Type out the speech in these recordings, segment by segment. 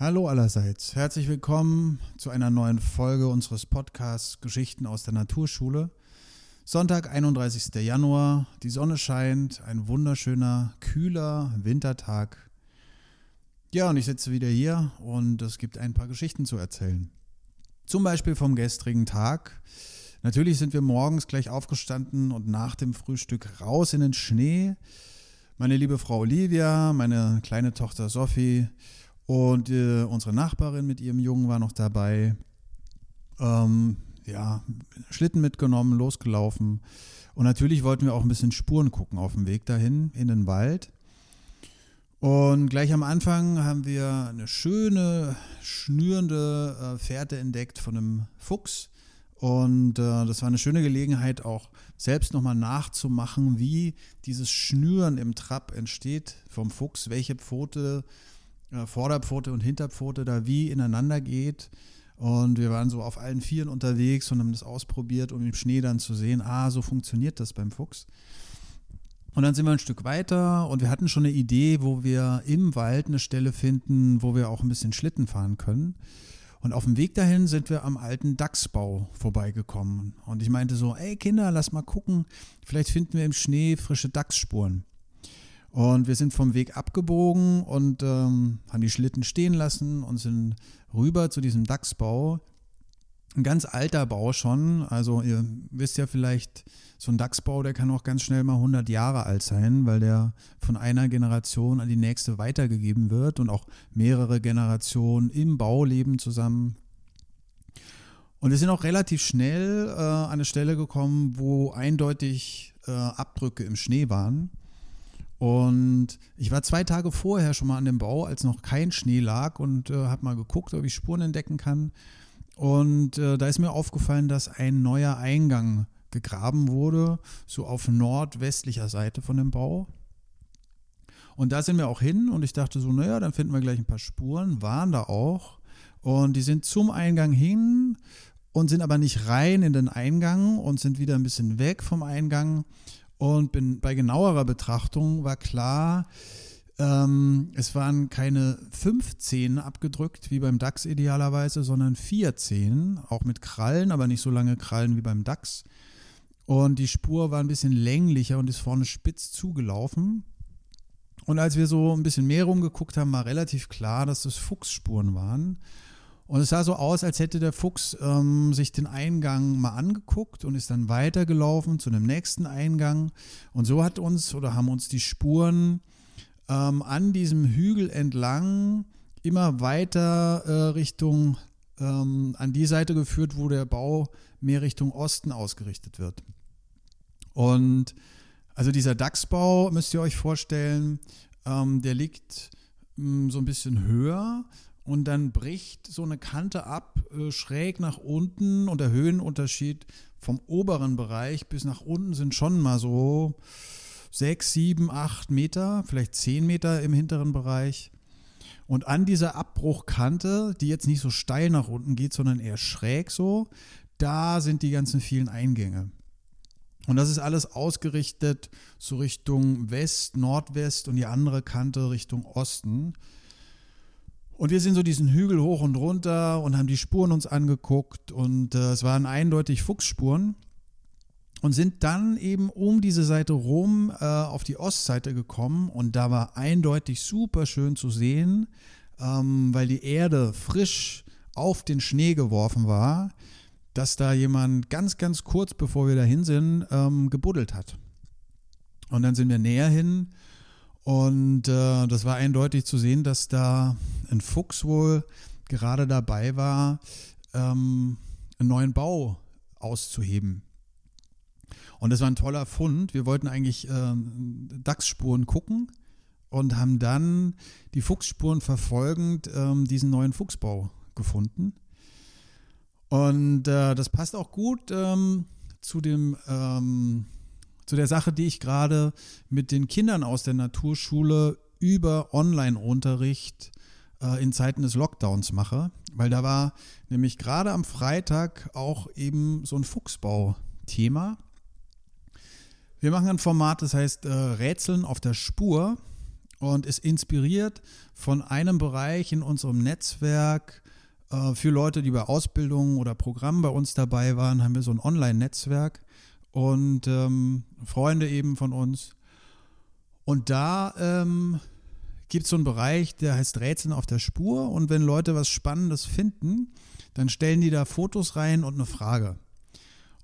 Hallo allerseits, herzlich willkommen zu einer neuen Folge unseres Podcasts Geschichten aus der Naturschule. Sonntag, 31. Januar, die Sonne scheint, ein wunderschöner, kühler Wintertag. Ja, und ich sitze wieder hier und es gibt ein paar Geschichten zu erzählen. Zum Beispiel vom gestrigen Tag. Natürlich sind wir morgens gleich aufgestanden und nach dem Frühstück raus in den Schnee. Meine liebe Frau Olivia, meine kleine Tochter Sophie und äh, unsere Nachbarin mit ihrem Jungen war noch dabei. Ähm, ja, Schlitten mitgenommen, losgelaufen. Und natürlich wollten wir auch ein bisschen Spuren gucken auf dem Weg dahin in den Wald. Und gleich am Anfang haben wir eine schöne, schnürende äh, Fährte entdeckt von einem Fuchs. Und äh, das war eine schöne Gelegenheit, auch selbst nochmal nachzumachen, wie dieses Schnüren im Trab entsteht vom Fuchs, welche Pfote Vorderpfote und Hinterpfote da wie ineinander geht. Und wir waren so auf allen Vieren unterwegs und haben das ausprobiert, um im Schnee dann zu sehen, ah, so funktioniert das beim Fuchs. Und dann sind wir ein Stück weiter und wir hatten schon eine Idee, wo wir im Wald eine Stelle finden, wo wir auch ein bisschen Schlitten fahren können. Und auf dem Weg dahin sind wir am alten Dachsbau vorbeigekommen. Und ich meinte so, ey Kinder, lass mal gucken, vielleicht finden wir im Schnee frische Dachsspuren. Und wir sind vom Weg abgebogen und ähm, haben die Schlitten stehen lassen und sind rüber zu diesem Dachsbau. Ein ganz alter Bau schon. Also ihr wisst ja vielleicht, so ein Dachsbau, der kann auch ganz schnell mal 100 Jahre alt sein, weil der von einer Generation an die nächste weitergegeben wird und auch mehrere Generationen im Bau leben zusammen. Und wir sind auch relativ schnell äh, an eine Stelle gekommen, wo eindeutig äh, Abdrücke im Schnee waren. Und ich war zwei Tage vorher schon mal an dem Bau, als noch kein Schnee lag und äh, habe mal geguckt, ob ich Spuren entdecken kann. Und äh, da ist mir aufgefallen, dass ein neuer Eingang gegraben wurde, so auf nordwestlicher Seite von dem Bau. Und da sind wir auch hin und ich dachte so, naja, dann finden wir gleich ein paar Spuren, waren da auch. Und die sind zum Eingang hin und sind aber nicht rein in den Eingang und sind wieder ein bisschen weg vom Eingang und bin, bei genauerer Betrachtung war klar, ähm, es waren keine fünf Zehen abgedrückt, wie beim DAX idealerweise, sondern vier Zehen, auch mit Krallen, aber nicht so lange Krallen wie beim DAX. Und die Spur war ein bisschen länglicher und ist vorne spitz zugelaufen. Und als wir so ein bisschen mehr rumgeguckt haben, war relativ klar, dass das Fuchsspuren waren. Und es sah so aus, als hätte der Fuchs ähm, sich den Eingang mal angeguckt und ist dann weitergelaufen zu einem nächsten Eingang. Und so hat uns oder haben uns die Spuren ähm, an diesem Hügel entlang immer weiter äh, Richtung ähm, an die Seite geführt, wo der Bau mehr Richtung Osten ausgerichtet wird. Und also dieser Dachsbau müsst ihr euch vorstellen, ähm, der liegt mh, mm, so ein bisschen höher und dann bricht so eine Kante ab, äh, schräg nach unten und der Höhenunterschied vom oberen Bereich bis nach unten sind schon mal so sechs, sieben, acht Meter, vielleicht zehn Meter im hinteren Bereich. Und an dieser Abbruchkante, die jetzt nicht so steil nach unten geht, sondern eher schräg so, da sind die ganzen vielen Eingänge. Und das ist alles ausgerichtet so Richtung West, Nordwest und die andere Kante Richtung Osten. Und wir sind so diesen Hügel hoch und runter und haben die Spuren uns angeguckt und äh, es waren eindeutig Fuchsspuren und sind dann eben um diese Seite rum äh, auf die Ostseite gekommen und da war eindeutig super schön zu sehen, ähm, weil die Erde frisch auf den Schnee geworfen war, dass da jemand ganz, ganz kurz bevor wir dahin sind, ähm, gebuddelt hat. Und dann sind wir näher hin und äh, das war eindeutig zu sehen, dass da ein Fuchs wohl gerade dabei war, ähm, einen neuen Bau auszuheben. Und das war ein toller Fund. Wir wollten eigentlich äh, Dachsspuren gucken und haben dann die Fuchsspuren verfolgend ähm, diesen neuen Fuchsbau gefunden. Und äh, das passt auch gut ähm, zu dem ähm, zu der Sache, die ich gerade mit den Kindern aus der Naturschule über Online-Unterricht äh, in Zeiten des Lockdowns mache, weil da war nämlich gerade am Freitag auch eben so ein Fuchsbau-Thema. Wir machen ein Format, das heißt äh, Rätseln auf der Spur. und ist inspiriert von einem Bereich in unserem Netzwerk. Äh, für Leute, die bei Ausbildungen oder Programmen bei uns dabei waren, haben wir so ein Online-Netzwerk und ähm, Freunde eben von uns. Und da ähm, gibt es so einen Bereich, der heißt Rätseln auf der Spur. Und wenn Leute was Spannendes finden, dann stellen die da Fotos rein und eine Frage.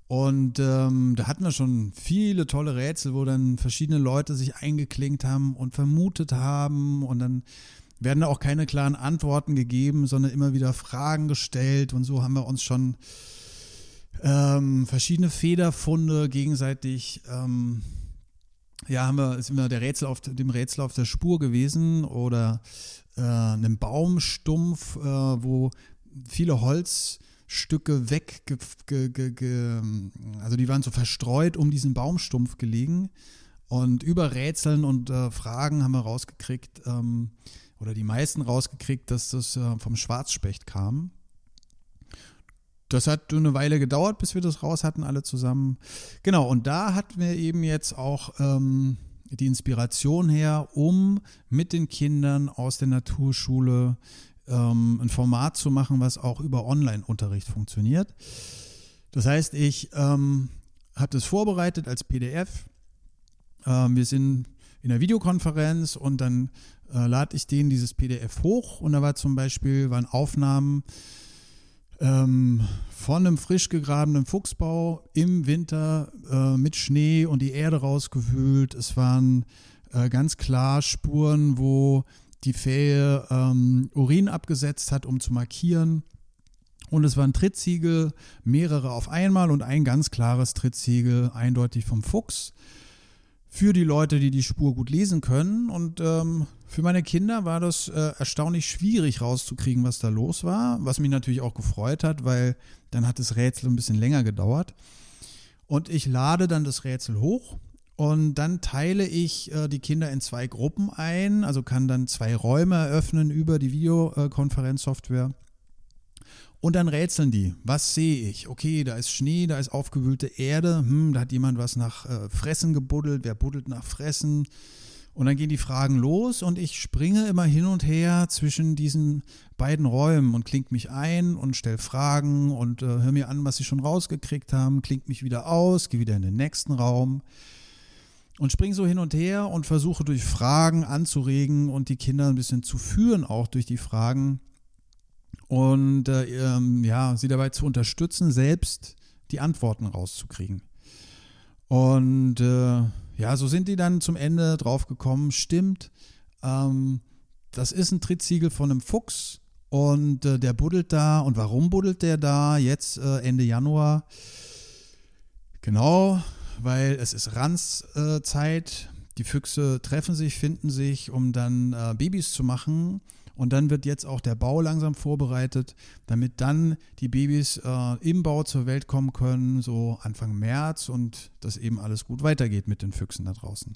Und ähm, da hatten wir schon viele tolle Rätsel, wo dann verschiedene Leute sich eingeklinkt haben und vermutet haben. Und dann werden da auch keine klaren Antworten gegeben, sondern immer wieder Fragen gestellt. Und so haben wir uns schon ähm, verschiedene Federfunde gegenseitig. Ähm, ja, haben wir, sind wir der Rätsel auf dem Rätsel auf der Spur gewesen oder äh, einem Baumstumpf, äh, wo viele Holz Stücke weg, also die waren so verstreut um diesen Baumstumpf gelegen. Und über Rätseln und äh, Fragen haben wir rausgekriegt, ähm, oder die meisten rausgekriegt, dass das äh, vom Schwarzspecht kam. Das hat eine Weile gedauert, bis wir das raus hatten, alle zusammen. Genau, und da hatten wir eben jetzt auch ähm, die Inspiration her, um mit den Kindern aus der Naturschule ähm, ein Format zu machen, was auch über Online-Unterricht funktioniert. Das heißt, ich ähm, habe das vorbereitet als PDF. Ähm, wir sind in der Videokonferenz und dann äh, lade ich denen dieses PDF hoch und da war zum Beispiel waren Aufnahmen ähm, von einem frisch gegrabenen Fuchsbau im Winter äh, mit Schnee und die Erde rausgewühlt. Es waren äh, ganz klar Spuren, wo die Fähe ähm, Urin abgesetzt hat, um zu markieren. Und es waren Trittsiegel, mehrere auf einmal und ein ganz klares Trittsiegel, eindeutig vom Fuchs. Für die Leute, die die Spur gut lesen können. Und ähm, für meine Kinder war das äh, erstaunlich schwierig rauszukriegen, was da los war. Was mich natürlich auch gefreut hat, weil dann hat das Rätsel ein bisschen länger gedauert. Und ich lade dann das Rätsel hoch und dann teile ich äh, die Kinder in zwei Gruppen ein, also kann dann zwei Räume eröffnen über die Videokonferenzsoftware. Und dann rätseln die. Was sehe ich? Okay, da ist Schnee, da ist aufgewühlte Erde. Hm, da hat jemand was nach äh, Fressen gebuddelt. Wer buddelt nach Fressen? Und dann gehen die Fragen los und ich springe immer hin und her zwischen diesen beiden Räumen und klingt mich ein und stelle Fragen und äh, höre mir an, was sie schon rausgekriegt haben, klingt mich wieder aus, gehe wieder in den nächsten Raum und springe so hin und her und versuche durch Fragen anzuregen und die Kinder ein bisschen zu führen, auch durch die Fragen. Und äh, ähm, ja, sie dabei zu unterstützen, selbst die Antworten rauszukriegen. Und äh, ja, so sind die dann zum Ende drauf gekommen, stimmt, ähm, das ist ein Trittsiegel von einem Fuchs und äh, der buddelt da. Und warum buddelt der da jetzt äh, Ende Januar? Genau, weil es ist Ranzzeit. die Füchse treffen sich, finden sich, um dann äh, Babys zu machen. Und dann wird jetzt auch der Bau langsam vorbereitet, damit dann die Babys äh, im Bau zur Welt kommen können, so Anfang März und dass eben alles gut weitergeht mit den Füchsen da draußen.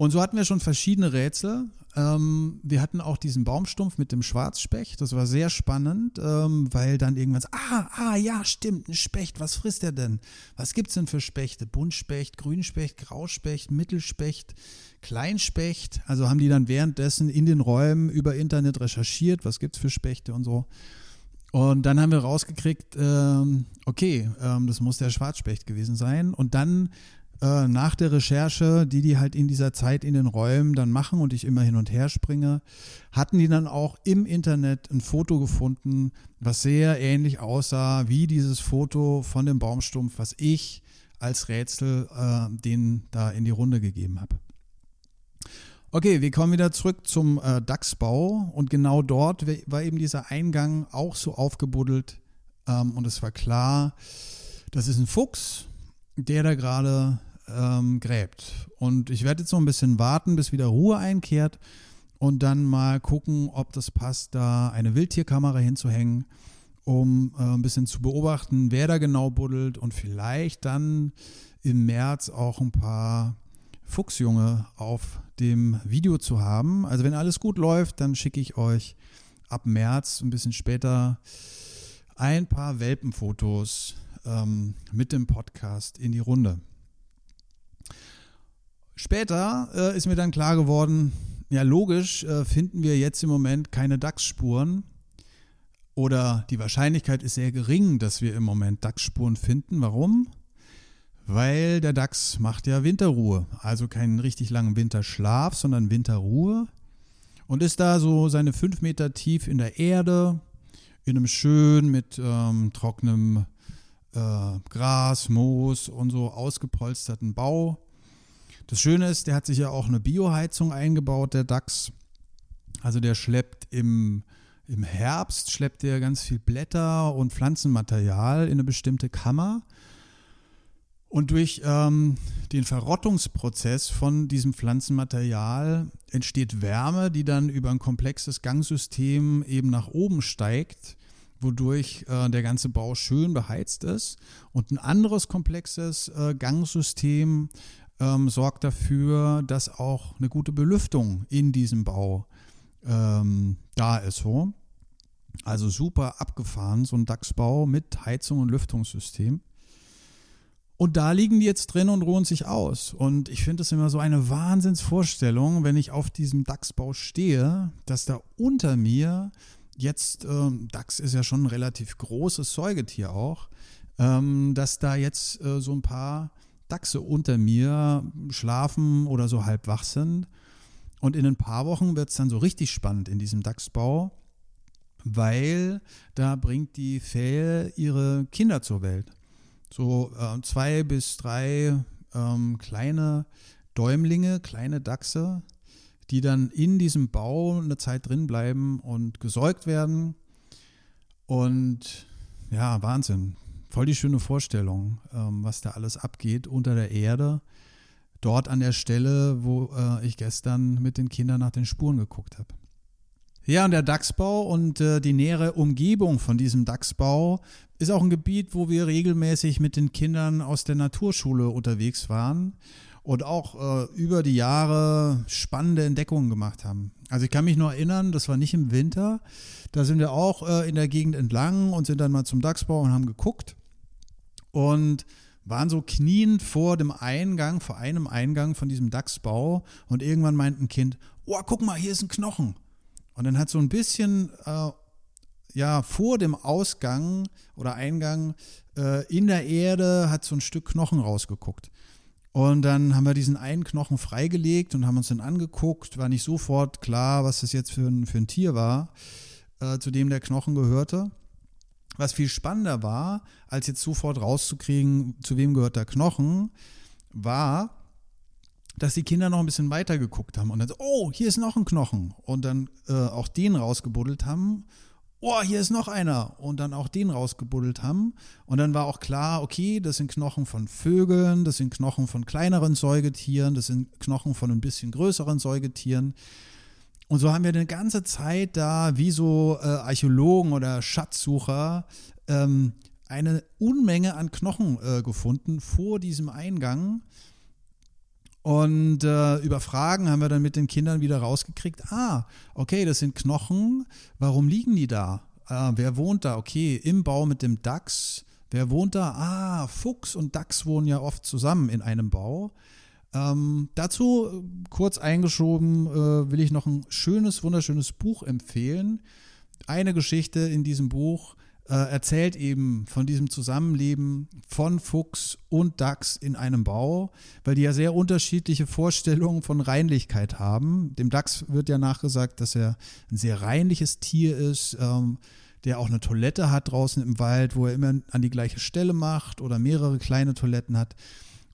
Und so hatten wir schon verschiedene Rätsel. Ähm, wir hatten auch diesen Baumstumpf mit dem Schwarzspecht. Das war sehr spannend, ähm, weil dann irgendwann ah, ah, ja, stimmt, ein Specht. Was frisst er denn? Was gibt es denn für Spechte? Buntspecht, Grünspecht, Grauspecht, Mittelspecht, Kleinspecht. Also haben die dann währenddessen in den Räumen über Internet recherchiert, was gibt es für Spechte und so. Und dann haben wir rausgekriegt, ähm, okay, ähm, das muss der Schwarzspecht gewesen sein. Und dann äh, nach der Recherche, die die halt in dieser Zeit in den Räumen dann machen und ich immer hin und her springe, hatten die dann auch im Internet ein Foto gefunden, was sehr ähnlich aussah wie dieses Foto von dem Baumstumpf, was ich als Rätsel äh, denen da in die Runde gegeben habe. Okay, wir kommen wieder zurück zum äh, DAX-Bau und genau dort war eben dieser Eingang auch so aufgebuddelt ähm, und es war klar, das ist ein Fuchs, der da gerade ähm, gräbt. Und ich werde jetzt noch ein bisschen warten, bis wieder Ruhe einkehrt und dann mal gucken, ob das passt, da eine Wildtierkamera hinzuhängen, um äh, ein bisschen zu beobachten, wer da genau buddelt und vielleicht dann im März auch ein paar Fuchsjunge auf dem Video zu haben. Also wenn alles gut läuft, dann schicke ich euch ab März ein bisschen später ein paar Welpenfotos ähm, mit dem Podcast in die Runde. Später äh, ist mir dann klar geworden, ja logisch äh, finden wir jetzt im Moment keine DAX-Spuren oder die Wahrscheinlichkeit ist sehr gering, dass wir im Moment DAX-Spuren finden. Warum? Weil der DAX macht ja Winterruhe, also keinen richtig langen Winterschlaf, sondern Winterruhe und ist da so seine fünf Meter tief in der Erde, in einem schön mit ähm, trockenem äh, Gras, Moos und so ausgepolsterten Bau. Das Schöne ist, der hat sich ja auch eine Bioheizung eingebaut, der DAX. Also der schleppt im, im Herbst, schleppt der ganz viel Blätter und Pflanzenmaterial in eine bestimmte Kammer. Und durch ähm, den Verrottungsprozess von diesem Pflanzenmaterial entsteht Wärme, die dann über ein komplexes Gangsystem eben nach oben steigt, wodurch äh, der ganze Bau schön beheizt ist. Und ein anderes komplexes äh, Gangsystem ähm, sorgt dafür, dass auch eine gute Belüftung in diesem Bau ähm, da ist. So. Also super abgefahren, so ein DAX-Bau mit Heizung und Lüftungssystem. Und da liegen die jetzt drin und ruhen sich aus. Und ich finde es immer so eine Wahnsinnsvorstellung, wenn ich auf diesem DAX-Bau stehe, dass da unter mir jetzt, äh, DAX ist ja schon ein relativ großes Säugetier auch, ähm, dass da jetzt äh, so ein paar Dachse unter mir schlafen oder so halb wach sind. Und in ein paar Wochen wird es dann so richtig spannend in diesem Dachsbau, weil da bringt die Fähe ihre Kinder zur Welt. So äh, zwei bis drei ähm, kleine Däumlinge, kleine Dachse, die dann in diesem Bau eine Zeit drin bleiben und gesäugt werden. Und ja, Wahnsinn voll die schöne Vorstellung, ähm, was da alles abgeht unter der Erde. Dort an der Stelle, wo äh, ich gestern mit den Kindern nach den Spuren geguckt habe. Ja, und der Dachsbau und äh, die nähere Umgebung von diesem Dachsbau ist auch ein Gebiet, wo wir regelmäßig mit den Kindern aus der Naturschule unterwegs waren und auch äh, über die Jahre spannende Entdeckungen gemacht haben. Also ich kann mich nur erinnern, das war nicht im Winter, da sind wir auch äh, in der Gegend entlang und sind dann mal zum Dachsbau und haben geguckt und waren so kniend vor dem Eingang, vor einem Eingang von diesem Dachsbau und irgendwann meint ein Kind, oh, guck mal, hier ist ein Knochen. Und dann hat so ein bisschen, äh, ja, vor dem Ausgang oder Eingang äh, in der Erde hat so ein Stück Knochen rausgeguckt. Und dann haben wir diesen einen Knochen freigelegt und haben uns den angeguckt. War nicht sofort klar, was das jetzt für ein, für ein Tier war, äh, zu dem der Knochen gehörte. Was viel spannender war, als jetzt sofort rauszukriegen, zu wem gehört der Knochen, war, dass die Kinder noch ein bisschen weiter geguckt haben und dann so, oh, hier ist noch ein Knochen. Und dann äh, auch den rausgebuddelt haben. Oh, hier ist noch einer. Und dann auch den rausgebuddelt haben. Und dann war auch klar, okay, das sind Knochen von Vögeln, das sind Knochen von kleineren Säugetieren, das sind Knochen von ein bisschen größeren Säugetieren. Und so haben wir eine ganze Zeit da, wie so äh, Archäologen oder Schatzsucher, ähm, eine Unmenge an Knochen äh, gefunden vor diesem Eingang. Und äh, über Fragen haben wir dann mit den Kindern wieder rausgekriegt, ah, okay, das sind Knochen, warum liegen die da? Ah, wer wohnt da? Okay, im Bau mit dem Dachs. Wer wohnt da? Ah, Fuchs und Dachs wohnen ja oft zusammen in einem Bau. Ähm, dazu äh, kurz eingeschoben äh, will ich noch ein schönes, wunderschönes Buch empfehlen. Eine Geschichte in diesem Buch äh, erzählt eben von diesem Zusammenleben von Fuchs und Dachs in einem Bau, weil die ja sehr unterschiedliche Vorstellungen von Reinlichkeit haben. Dem Dachs wird ja nachgesagt, dass er ein sehr reinliches Tier ist. Ähm, der auch eine Toilette hat draußen im Wald, wo er immer an die gleiche Stelle macht oder mehrere kleine Toiletten hat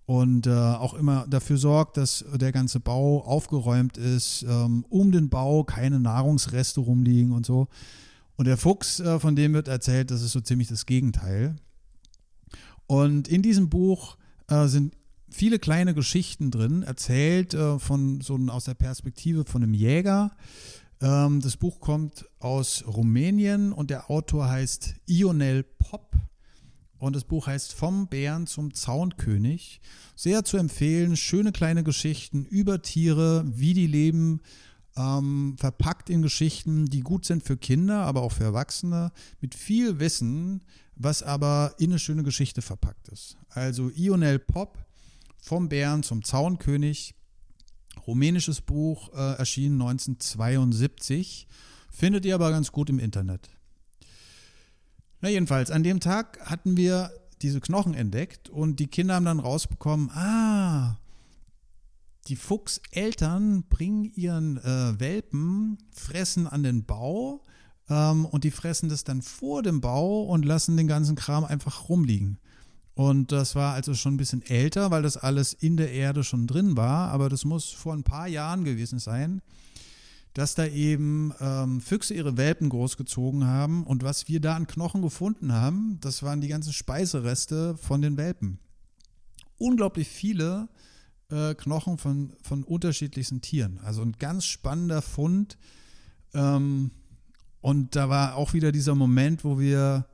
und äh, auch immer dafür sorgt, dass der ganze Bau aufgeräumt ist, ähm, um den Bau keine Nahrungsreste rumliegen und so. Und der Fuchs, äh, von dem wird erzählt, das ist so ziemlich das Gegenteil. Und in diesem Buch äh, sind viele kleine Geschichten drin, erzählt äh, von so aus der Perspektive von einem Jäger. Ähm, das Buch kommt aus Rumänien und der Autor heißt Ionel Pop. Und das Buch heißt Vom Bären zum Zaunkönig. Sehr zu empfehlen. Schöne kleine Geschichten über Tiere, wie die leben, ähm, verpackt in Geschichten, die gut sind für Kinder, aber auch für Erwachsene, mit viel Wissen, was aber in eine schöne Geschichte verpackt ist. Also Ionel Pop, Vom Bären zum Zaunkönig. rumänisches Buch, äh, erschienen 1972. Findet ihr aber ganz gut im Internet. Na jedenfalls, an dem Tag hatten wir diese Knochen entdeckt und die Kinder haben dann rausbekommen, ah, die Fuchseltern bringen ihren äh, Welpen, fressen an den Bau ähm, und die fressen das dann vor dem Bau und lassen den ganzen Kram einfach rumliegen. Und das war also schon ein bisschen älter, weil das alles in der Erde schon drin war, aber das muss vor ein paar Jahren gewesen sein, dass da eben ähm, Füchse ihre Welpen großgezogen haben und was wir da an Knochen gefunden haben, das waren die ganzen Speisereste von den Welpen. Unglaublich viele äh, Knochen von, von unterschiedlichsten Tieren. Also ein ganz spannender Fund. Ähm, und da war auch wieder dieser Moment, wo wir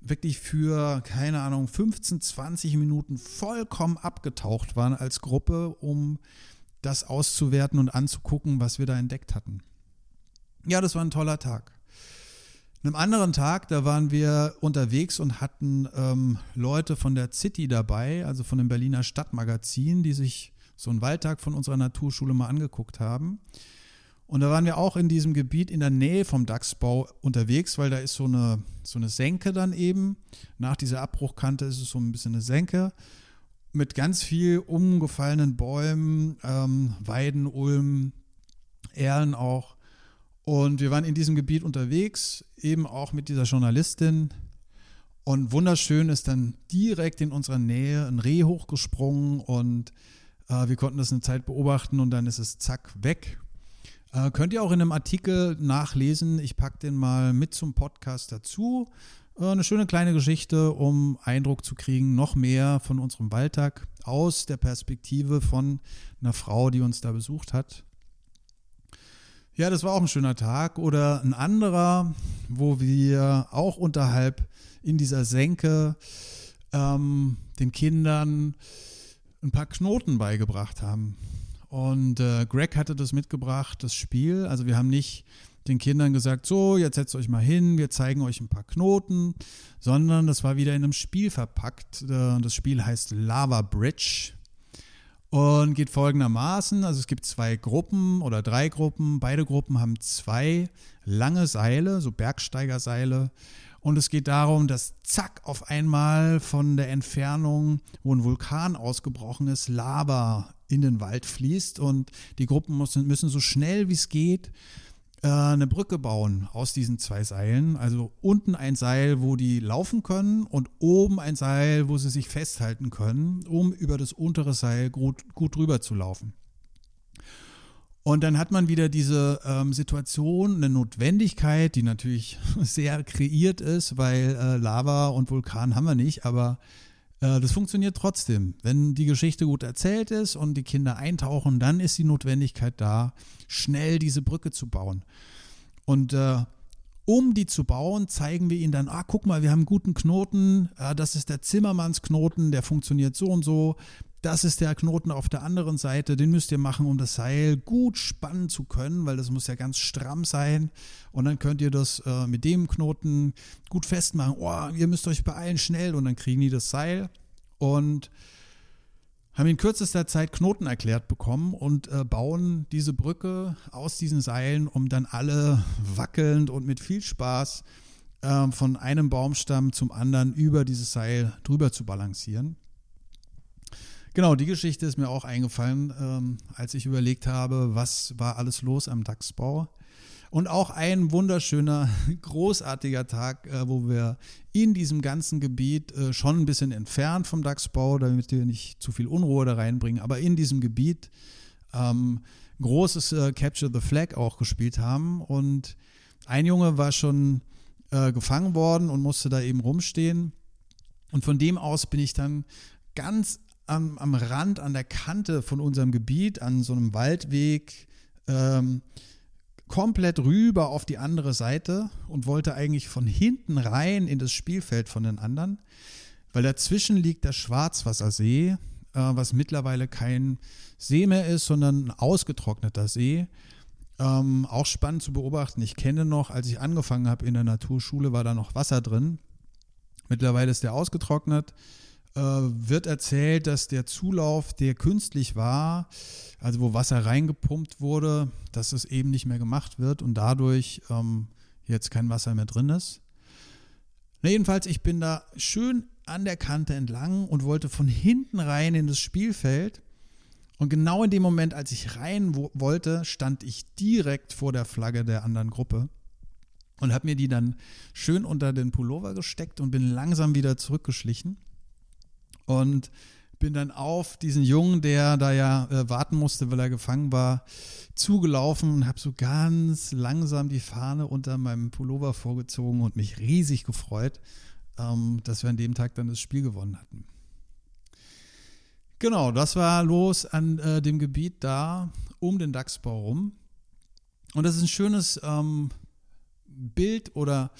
wirklich für, keine Ahnung, 15, 20 Minuten vollkommen abgetaucht waren als Gruppe, um das auszuwerten und anzugucken, was wir da entdeckt hatten. Ja, das war ein toller Tag. Einem anderen Tag, da waren wir unterwegs und hatten ähm, Leute von der City dabei, also von dem Berliner Stadtmagazin, die sich so einen Waldtag von unserer Naturschule mal angeguckt haben. Und da waren wir auch in diesem Gebiet in der Nähe vom Dachsbau unterwegs, weil da ist so eine, so eine Senke dann eben. Nach dieser Abbruchkante ist es so ein bisschen eine Senke mit ganz viel umgefallenen Bäumen, ähm, Weiden, Ulmen, Erlen auch. Und wir waren in diesem Gebiet unterwegs, eben auch mit dieser Journalistin. Und wunderschön ist dann direkt in unserer Nähe ein Reh hochgesprungen und äh, wir konnten das eine Zeit beobachten und dann ist es zack weg. Äh, könnt ihr auch in einem Artikel nachlesen. Ich packe den mal mit zum Podcast dazu. Äh, eine schöne kleine Geschichte, um Eindruck zu kriegen, noch mehr von unserem Waldtag aus der Perspektive von einer Frau, die uns da besucht hat. Ja, das war auch ein schöner Tag. Oder ein anderer, wo wir auch unterhalb in dieser Senke ähm, den Kindern ein paar Knoten beigebracht haben. Und äh, Greg hatte das mitgebracht, das Spiel. Also wir haben nicht den Kindern gesagt, so, jetzt setzt euch mal hin, wir zeigen euch ein paar Knoten, sondern das war wieder in einem Spiel verpackt. Äh, das Spiel heißt Lava Bridge und geht folgendermaßen. Also es gibt zwei Gruppen oder drei Gruppen. Beide Gruppen haben zwei lange Seile, so Bergsteigerseile. Und es geht darum, dass zack auf einmal von der Entfernung, wo ein Vulkan ausgebrochen ist, Lava in den Wald fließt. Und die Gruppen müssen, müssen so schnell wie es geht eine Brücke bauen aus diesen zwei Seilen. Also unten ein Seil, wo die laufen können und oben ein Seil, wo sie sich festhalten können, um über das untere Seil gut, gut drüber zu laufen. Und dann hat man wieder diese ähm, Situation, eine Notwendigkeit, die natürlich sehr kreiert ist, weil äh, Lava und Vulkan haben wir nicht, aber äh, das funktioniert trotzdem. Wenn die Geschichte gut erzählt ist und die Kinder eintauchen, dann ist die Notwendigkeit da, schnell diese Brücke zu bauen. Und äh, um die zu bauen, zeigen wir ihnen dann, ah, guck mal, wir haben einen guten Knoten, ah, das ist der Zimmermannsknoten, der funktioniert so und so. Das ist der Knoten auf der anderen Seite, den müsst ihr machen, um das Seil gut spannen zu können, weil das muss ja ganz stramm sein. Und dann könnt ihr das äh, mit dem Knoten gut festmachen. Oh, ihr müsst euch beeilen, schnell. Und dann kriegen die das Seil und haben in kürzester Zeit Knoten erklärt bekommen und äh, bauen diese Brücke aus diesen Seilen, um dann alle wackelnd und mit viel Spaß äh, von einem Baumstamm zum anderen über dieses Seil drüber zu balancieren. Genau, die Geschichte ist mir auch eingefallen, ähm, als ich überlegt habe, was war alles los am Dachsbau. Und auch ein wunderschöner, großartiger Tag, äh, wo wir in diesem ganzen Gebiet äh, schon ein bisschen entfernt vom Dachsbau, damit wir nicht zu viel Unruhe da reinbringen, aber in diesem Gebiet ähm, großes äh, Capture the Flag auch gespielt haben. Und ein Junge war schon äh, gefangen worden und musste da eben rumstehen. Und von dem aus bin ich dann ganz am, am Rand, an der Kante von unserem Gebiet, an so einem Waldweg, ähm, komplett rüber auf die andere Seite und wollte eigentlich von hinten rein in das Spielfeld von den anderen, weil dazwischen liegt der Schwarzwassersee, äh, was mittlerweile kein See mehr ist, sondern ein ausgetrockneter See. Ähm, auch spannend zu beobachten. Ich kenne noch, als ich angefangen habe in der Naturschule, war da noch Wasser drin. Mittlerweile ist der ausgetrocknet. Äh, wird erzählt, dass der Zulauf, der künstlich war, also wo Wasser reingepumpt wurde, dass es eben nicht mehr gemacht wird und dadurch ähm, jetzt kein Wasser mehr drin ist. Na, jedenfalls, ich bin da schön an der Kante entlang und wollte von hinten rein in das Spielfeld. Und genau in dem Moment, als ich rein wollte, stand ich direkt vor der Flagge der anderen Gruppe und habe mir die dann schön unter den Pullover gesteckt und bin langsam wieder zurückgeschlichen und bin dann auf diesen Jungen, der da ja äh, warten musste, weil er gefangen war, zugelaufen und habe so ganz langsam die Fahne unter meinem Pullover vorgezogen und mich riesig gefreut, ähm, dass wir an dem Tag dann das Spiel gewonnen hatten. Genau, das war los an äh, dem Gebiet da um den Dachsbau rum. Und das ist ein schönes ähm, Bild oder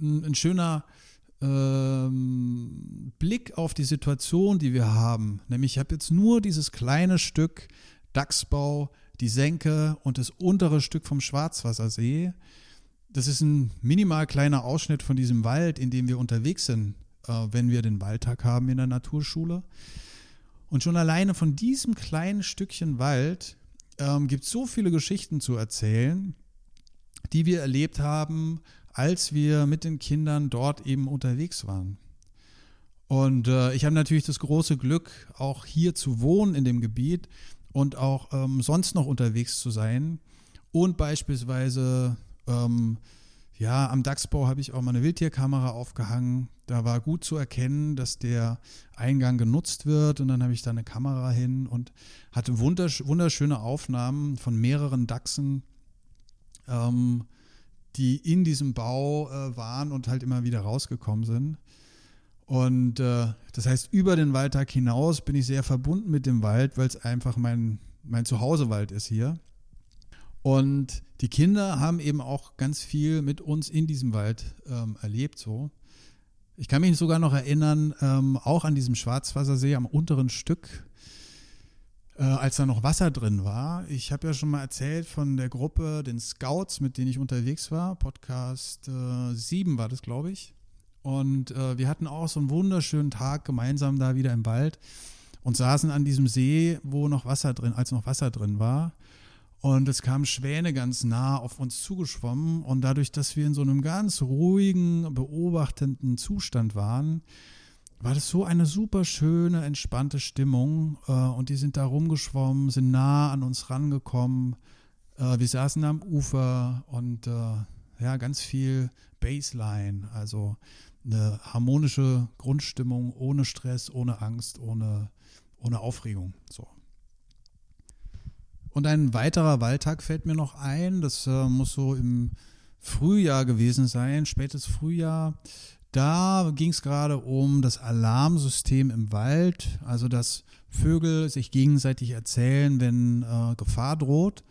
ein, ein schöner ähm, Blick auf die Situation, die wir haben. Nämlich, ich habe jetzt nur dieses kleine Stück Dachsbau, die Senke und das untere Stück vom Schwarzwassersee. Das ist ein minimal kleiner Ausschnitt von diesem Wald, in dem wir unterwegs sind, äh, wenn wir den Waldtag haben in der Naturschule. Und schon alleine von diesem kleinen Stückchen Wald ähm, gibt es so viele Geschichten zu erzählen, die wir erlebt haben, als wir mit den Kindern dort eben unterwegs waren. Und äh, ich habe natürlich das große Glück, auch hier zu wohnen in dem Gebiet und auch ähm, sonst noch unterwegs zu sein. Und beispielsweise, ähm, ja, am Dachsbau habe ich auch mal eine Wildtierkamera aufgehangen. Da war gut zu erkennen, dass der Eingang genutzt wird. Und dann habe ich da eine Kamera hin und hatte wundersch wunderschöne Aufnahmen von mehreren Dachsen. Ähm, die in diesem Bau äh, waren und halt immer wieder rausgekommen sind. Und äh, das heißt, über den Waldtag hinaus bin ich sehr verbunden mit dem Wald, weil es einfach mein, mein Zuhausewald ist hier. Und die Kinder haben eben auch ganz viel mit uns in diesem Wald ähm, erlebt so. Ich kann mich sogar noch erinnern, ähm, auch an diesem Schwarzwassersee am unteren Stück, äh, als da noch Wasser drin war. Ich habe ja schon mal erzählt von der Gruppe, den Scouts, mit denen ich unterwegs war. Podcast äh, 7 war das, glaube ich. Und äh, wir hatten auch so einen wunderschönen Tag gemeinsam da wieder im Wald und saßen an diesem See, wo noch Wasser drin, als noch Wasser drin war. Und es kamen Schwäne ganz nah auf uns zugeschwommen. Und dadurch, dass wir in so einem ganz ruhigen, beobachtenden Zustand waren, war das so eine super schöne, entspannte Stimmung. Äh, und die sind da rumgeschwommen, sind nah an uns rangekommen. Äh, wir saßen am Ufer und äh, ja, ganz viel Baseline, also eine harmonische Grundstimmung, ohne Stress, ohne Angst, ohne, ohne Aufregung. So. Und ein weiterer Waldtag fällt mir noch ein. Das muss so im Frühjahr gewesen sein, spätes Frühjahr. Da ging es gerade um das Alarmsystem im Wald, also dass Vögel sich gegenseitig erzählen, wenn äh, Gefahr droht.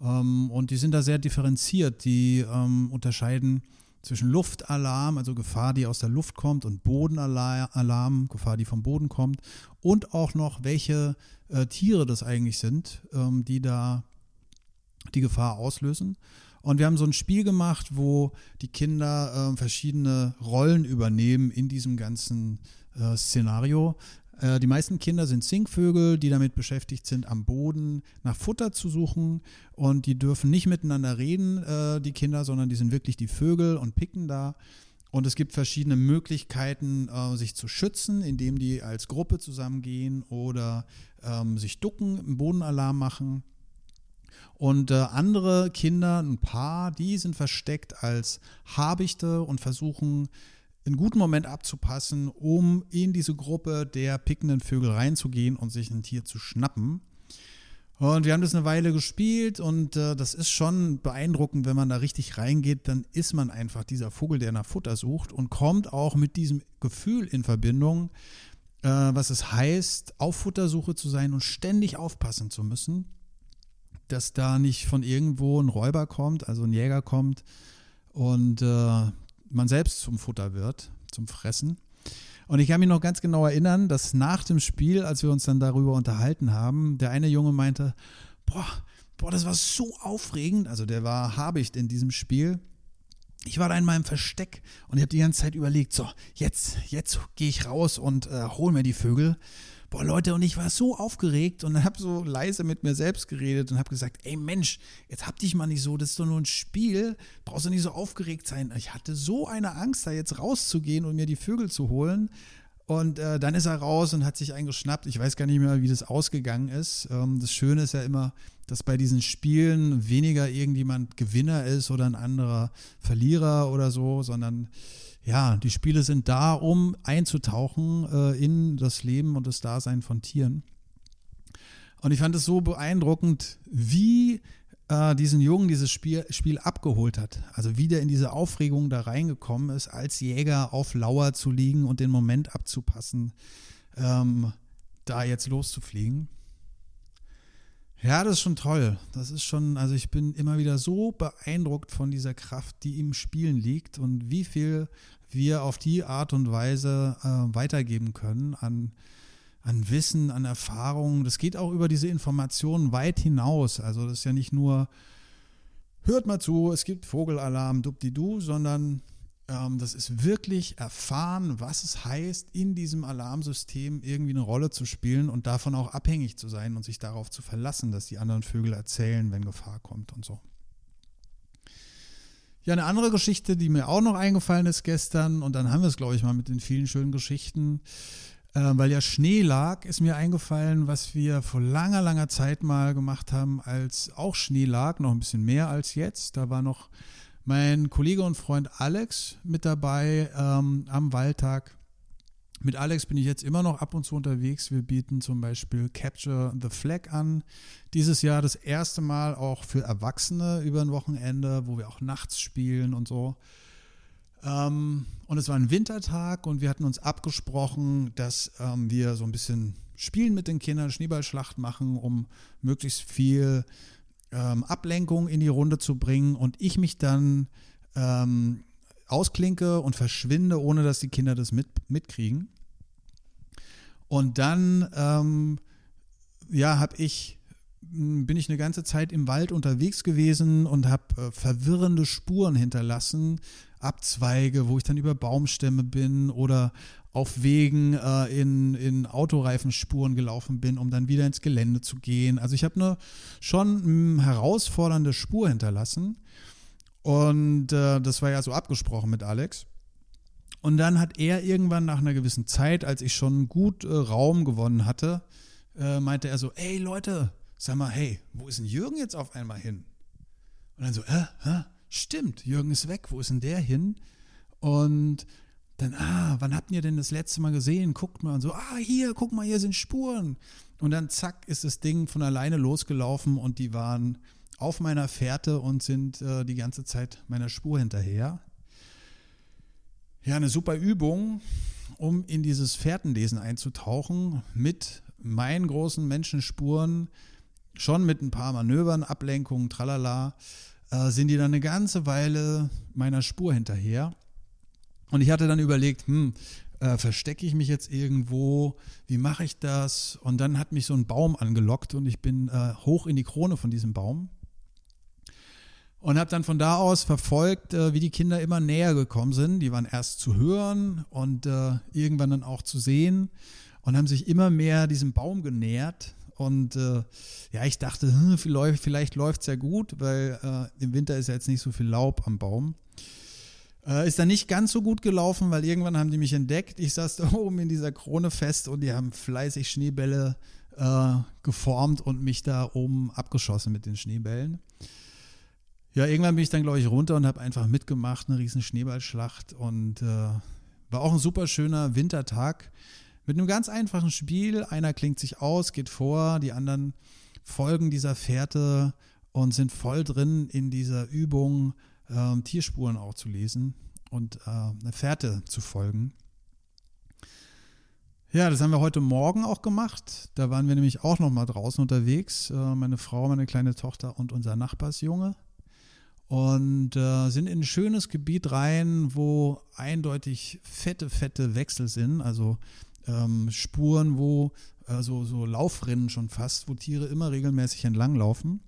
Ähm, und die sind da sehr differenziert. Die ähm, unterscheiden zwischen Luftalarm, also Gefahr, die aus der Luft kommt, und Bodenalarm, Gefahr, die vom Boden kommt. Und auch noch, welche äh, Tiere das eigentlich sind, ähm, die da die Gefahr auslösen. Und wir haben so ein Spiel gemacht, wo die Kinder äh, verschiedene Rollen übernehmen in diesem ganzen äh, Szenario. Äh, die meisten Kinder sind Singvögel, die damit beschäftigt sind, am Boden nach Futter zu suchen. Und die dürfen nicht miteinander reden, äh, die Kinder, sondern die sind wirklich die Vögel und picken da. Und es gibt verschiedene Möglichkeiten, äh, sich zu schützen, indem die als Gruppe zusammengehen oder ähm, sich ducken, einen Bodenalarm machen. Und äh, andere Kinder, ein paar, die sind versteckt als Habichte und versuchen einen guten Moment abzupassen, um in diese Gruppe der pickenden Vögel reinzugehen und sich ein Tier zu schnappen. Und wir haben das eine Weile gespielt und äh, das ist schon beeindruckend, wenn man da richtig reingeht, dann ist man einfach dieser Vogel, der nach Futter sucht und kommt auch mit diesem Gefühl in Verbindung, äh, was es heißt, auf Futtersuche zu sein und ständig aufpassen zu müssen dass da nicht von irgendwo ein Räuber kommt, also ein Jäger kommt und äh, man selbst zum Futter wird, zum Fressen. Und ich kann mich noch ganz genau erinnern, dass nach dem Spiel, als wir uns dann darüber unterhalten haben, der eine Junge meinte, boah, boah, das war so aufregend. Also der war Habicht in diesem Spiel. ich war da in meinem Versteck und ich habe die ganze Zeit überlegt, so, jetzt, jetzt gehe ich raus und äh, hol mir die Vögel. Boah, Leute, und ich war so aufgeregt und habe so leise mit mir selbst geredet und habe gesagt, ey Mensch, jetzt hab dich mal nicht so, das ist doch nur ein Spiel, brauchst du nicht so aufgeregt sein. Ich hatte so eine Angst, da jetzt rauszugehen und mir die Vögel zu holen. Und äh, dann ist er raus und hat sich einen geschnappt. Ich weiß gar nicht mehr, wie das ausgegangen ist. Ähm, das Schöne ist ja immer, dass bei diesen Spielen weniger irgendjemand Gewinner ist oder ein anderer Verlierer oder so, sondern ja, die Spiele sind da, um einzutauchen äh, in das Leben und das Dasein von Tieren. Und ich fand es so beeindruckend, wie äh, diesen Jungen dieses Spiel, Spiel abgeholt hat. Also wie der in diese Aufregung da reingekommen ist, als Jäger auf Lauer zu liegen und den Moment abzupassen, ähm, da jetzt loszufliegen. Ja, das ist schon toll. Das ist schon, also ich bin immer wieder so beeindruckt von dieser Kraft, die im Spielen liegt und wie viel wir auf die Art und Weise äh, weitergeben können an, an Wissen, an Erfahrungen. Das geht auch über diese Informationen weit hinaus. Also das ist ja nicht nur, hört mal zu, es gibt Vogelalarm, dubdidu, sondern das ist wirklich erfahren, was es heißt, in diesem Alarmsystem irgendwie eine Rolle zu spielen und davon auch abhängig zu sein und sich darauf zu verlassen, dass die anderen Vögel erzählen, wenn Gefahr kommt und so. Ja, eine andere Geschichte, die mir auch noch eingefallen ist gestern, und dann haben wir es, glaube ich, mal mit den vielen schönen Geschichten, äh, weil ja Schnee lag, ist mir eingefallen, was wir vor langer, langer Zeit mal gemacht haben, als auch Schnee lag, noch ein bisschen mehr als jetzt. Da war noch mein Kollege und Freund Alex mit dabei ähm, am Waldtag. Mit Alex bin ich jetzt immer noch ab und zu unterwegs. Wir bieten zum Beispiel Capture the Flag an. Dieses Jahr das erste Mal auch für Erwachsene über ein Wochenende, wo wir auch nachts spielen und so. Ähm, und es war ein Wintertag und wir hatten uns abgesprochen, dass ähm, wir so ein bisschen spielen mit den Kindern, Schneeballschlacht machen, um möglichst viel ähm, Ablenkung in die Runde zu bringen und ich mich dann ähm, ausklinke und verschwinde, ohne dass die Kinder das mit, mitkriegen. Und dann, ähm, ja, habe ich bin ich eine ganze Zeit im Wald unterwegs gewesen und habe äh, verwirrende Spuren hinterlassen, Abzweige, wo ich dann über Baumstämme bin oder auf Wegen äh, in, in Autoreifenspuren gelaufen bin, um dann wieder ins Gelände zu gehen. Also ich habe eine schon mh, hm, herausfordernde Spur hinterlassen. Und äh, das war ja so abgesprochen mit Alex. Und dann hat er irgendwann nach einer gewissen Zeit, als ich schon gut äh, Raum gewonnen hatte, äh, meinte er so, ey Leute, sag mal, hey, wo ist denn Jürgen jetzt auf einmal hin? Und dann so, äh, hä? Stimmt, Jürgen ist weg, wo ist denn der hin? Und dann, ah, wann habt ihr denn das letzte Mal gesehen? Guckt mal und so, ah, hier, guck mal, hier sind Spuren. Und dann zack, ist das Ding von alleine losgelaufen und die waren auf meiner Fährte und sind äh, die ganze Zeit meiner Spur hinterher. Ja, eine super Übung, um in dieses Fährtenlesen einzutauchen mit meinen großen Menschenspuren, schon mit ein paar Manövern, Ablenkungen, tralala, äh, sind die dann eine ganze Weile meiner Spur hinterher. Und ich hatte dann überlegt, hm, äh, verstecke ich mich jetzt irgendwo? Wie mache ich das? Und dann hat mich so ein Baum angelockt und ich bin äh, hoch in die Krone von diesem Baum und habe dann von da aus verfolgt, äh, wie die Kinder immer näher gekommen sind. Die waren erst zu hören und äh, irgendwann dann auch zu sehen und haben sich immer mehr diesem Baum genähert. Und äh, ja, ich dachte, hm, vielleicht, vielleicht läuft es ja gut, weil äh, im Winter ist ja jetzt nicht so viel Laub am Baum. Äh, ist dann nicht ganz so gut gelaufen, weil irgendwann haben die mich entdeckt. Ich saß da oben in dieser Krone fest und die haben fleißig Schneebälle äh, geformt und mich da oben abgeschossen mit den Schneebällen. Ja, irgendwann bin ich dann, glaube ich, runter und habe einfach mitgemacht, eine riesen Schneeballschlacht und äh, war auch ein super schöner Wintertag mit einem ganz einfachen Spiel. Einer klingt sich aus, geht vor, die anderen folgen dieser Fährte und sind voll drin in dieser Übung, äh, Tierspuren auch zu lesen und äh, eine Fährte zu folgen. Ja, das haben wir heute Morgen auch gemacht. Da waren wir nämlich auch noch mal draußen unterwegs. Äh, meine Frau, meine kleine Tochter und unser Nachbarsjunge. Und äh, sind in ein schönes Gebiet rein, wo eindeutig fette, fette Wechsel sind. Also ähm, Spuren, wo äh, so, so Laufrinnen schon fast, wo Tiere immer regelmäßig entlanglaufen.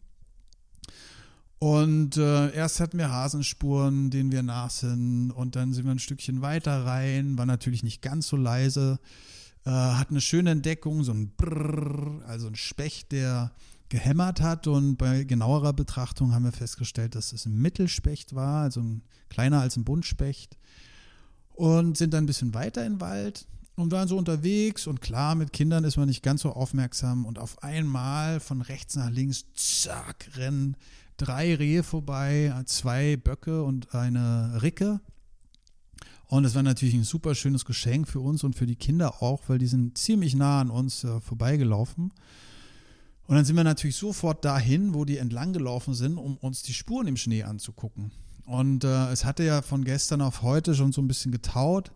Und äh, erst hatten wir Hasenspuren, denen wir nach sind. Und dann sind wir ein Stückchen weiter rein. War natürlich nicht ganz so leise. Äh, hat eine schöne Entdeckung, so ein Brrr, also ein Specht, der gehämmert hat. Und bei genauerer Betrachtung haben wir festgestellt, dass es ein Mittelspecht war, also ein, kleiner als ein Buntspecht. Und sind dann ein bisschen weiter den Wald und waren so unterwegs. Und klar, mit Kindern ist man nicht ganz so aufmerksam. Und auf einmal von rechts nach links, zack, rennen drei Rehe vorbei, zwei Böcke und eine Ricke. Und es war natürlich ein super schönes Geschenk für uns und für die Kinder auch, weil die sind ziemlich nah an uns äh, vorbeigelaufen. Und dann sind wir natürlich sofort dahin, wo die entlang gelaufen sind, um uns die Spuren im Schnee anzugucken. Und äh, es hatte ja von gestern auf heute schon so ein bisschen getaut.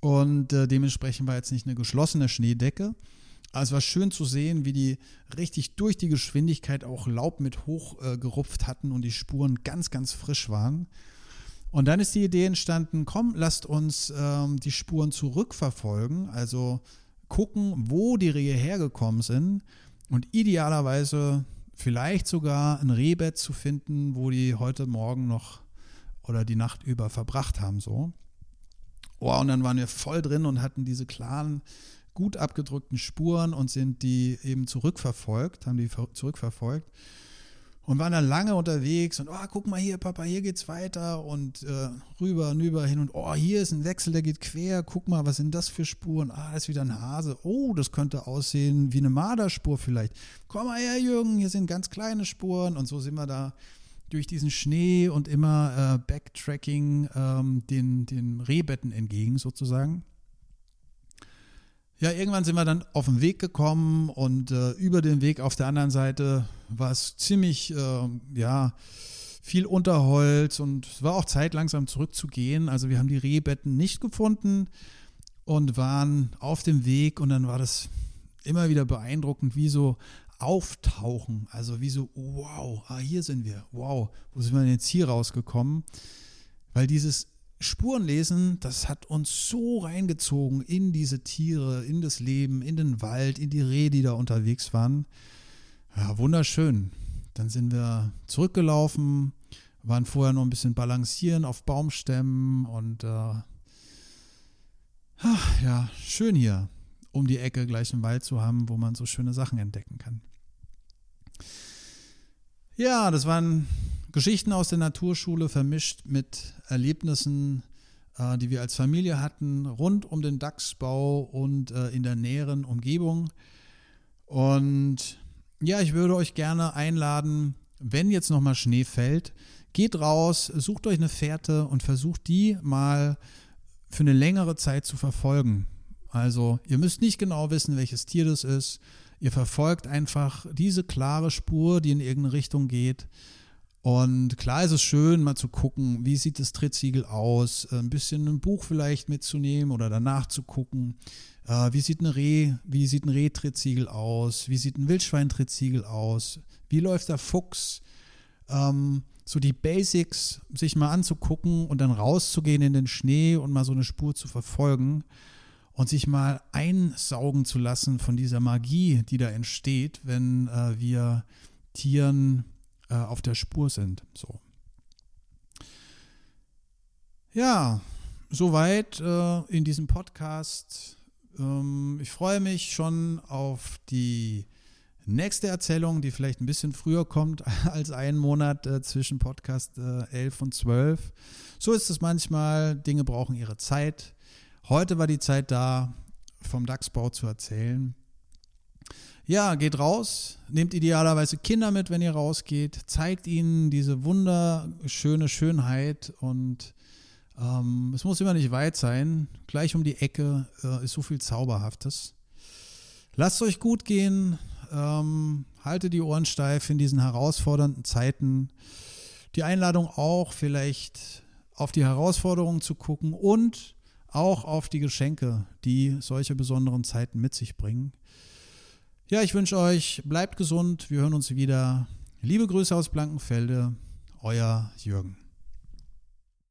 Und äh, dementsprechend war jetzt nicht eine geschlossene Schneedecke, also es war schön zu sehen, wie die richtig durch die Geschwindigkeit auch Laub mit hochgerupft äh, hatten und die Spuren ganz, ganz frisch waren. Und dann ist die Idee entstanden, komm, lasst uns ähm, die Spuren zurückverfolgen, also gucken, wo die Rehe hergekommen sind und idealerweise vielleicht sogar ein Rehbett zu finden, wo die heute Morgen noch oder die Nacht über verbracht haben, so. Oh, und dann waren wir voll drin und hatten diese klaren gut abgedrückten Spuren und sind die eben zurückverfolgt, haben die zurückverfolgt und waren dann lange unterwegs und oh, guck mal hier, Papa, hier geht's weiter und äh, rüber und über hin und oh, hier ist ein Wechsel, der geht quer, guck mal, was sind das für Spuren? Ah, das ist wieder ein Hase. Oh, das könnte aussehen wie eine Marderspur vielleicht. Komm mal her, Jürgen, hier sind ganz kleine Spuren und so sind wir da durch diesen Schnee und immer äh, Backtracking ähm, den, den Rehbetten entgegen sozusagen. Ja, irgendwann sind wir dann auf den Weg gekommen und äh, über den Weg auf der anderen Seite war es ziemlich, äh, ja, viel Unterholz und es war auch Zeit, langsam zurückzugehen. Also wir haben die Rehbetten nicht gefunden und waren auf dem Weg und dann war das immer wieder beeindruckend, wie so auftauchen. Also wie so, wow, ah, hier sind wir, wow, wo sind wir denn jetzt hier rausgekommen? Weil dieses Spurenlesen, das hat uns so reingezogen in diese Tiere, in das Leben, in den Wald, in die Rehe, die da unterwegs waren. Ja, wunderschön. Dann sind wir zurückgelaufen, waren vorher noch ein bisschen balancieren auf Baumstämmen und äh, ja, schön hier um die Ecke gleich einen Wald zu haben, wo man so schöne Sachen entdecken kann. Ja, das waren Geschichten aus der Naturschule vermischt mit Erlebnissen, äh, die wir als Familie hatten, rund um den Dachsbau und äh, in der näheren Umgebung. Und ja, ich würde euch gerne einladen, wenn jetzt nochmal Schnee fällt, geht raus, sucht euch eine Fährte und versucht die mal für eine längere Zeit zu verfolgen. Also ihr müsst nicht genau wissen, welches Tier das ist. Ihr verfolgt einfach diese klare Spur, die in irgendeine Richtung geht und klar ist es schön, mal zu gucken, wie sieht das Trittsiegel aus, äh, ein bisschen ein Buch vielleicht mitzunehmen oder danach zu gucken, äh, wie sieht, eine Reh, wie sieht ein Rehtrittsiegel aus, wie sieht ein Wildschweintrittsiegel aus, wie läuft der Fuchs, ähm, so die Basics sich mal anzugucken und dann rauszugehen in den Schnee und mal so eine Spur zu verfolgen und sich mal einsaugen zu lassen von dieser Magie, die da entsteht, wenn äh, wir Tieren äh, auf der Spur sind. So. Ja, soweit äh, in diesem Podcast. Ähm, ich freue mich schon auf die nächste Erzählung, die vielleicht ein bisschen früher kommt als einen Monat äh, zwischen Podcast äh, 11 und 12. So ist es manchmal. Dinge brauchen ihre Zeit. Heute war die Zeit da, vom DAX-Bau zu erzählen. Ja, geht raus, nehmt idealerweise Kinder mit, wenn ihr rausgeht, zeigt ihnen diese wunderschöne Schönheit und ähm, es muss immer nicht weit sein. Gleich um die Ecke äh, ist so viel Zauberhaftes. Lasst euch gut gehen, ähm, haltet die Ohren steif in diesen herausfordernden Zeiten. Die Einladung auch, vielleicht auf die Herausforderungen zu gucken und auch auf die Geschenke, die solche besonderen Zeiten mit sich bringen. Ja, ich wünsche euch, bleibt gesund. Wir hören uns wieder. Liebe Grüße aus Blankenfelde, euer Jürgen.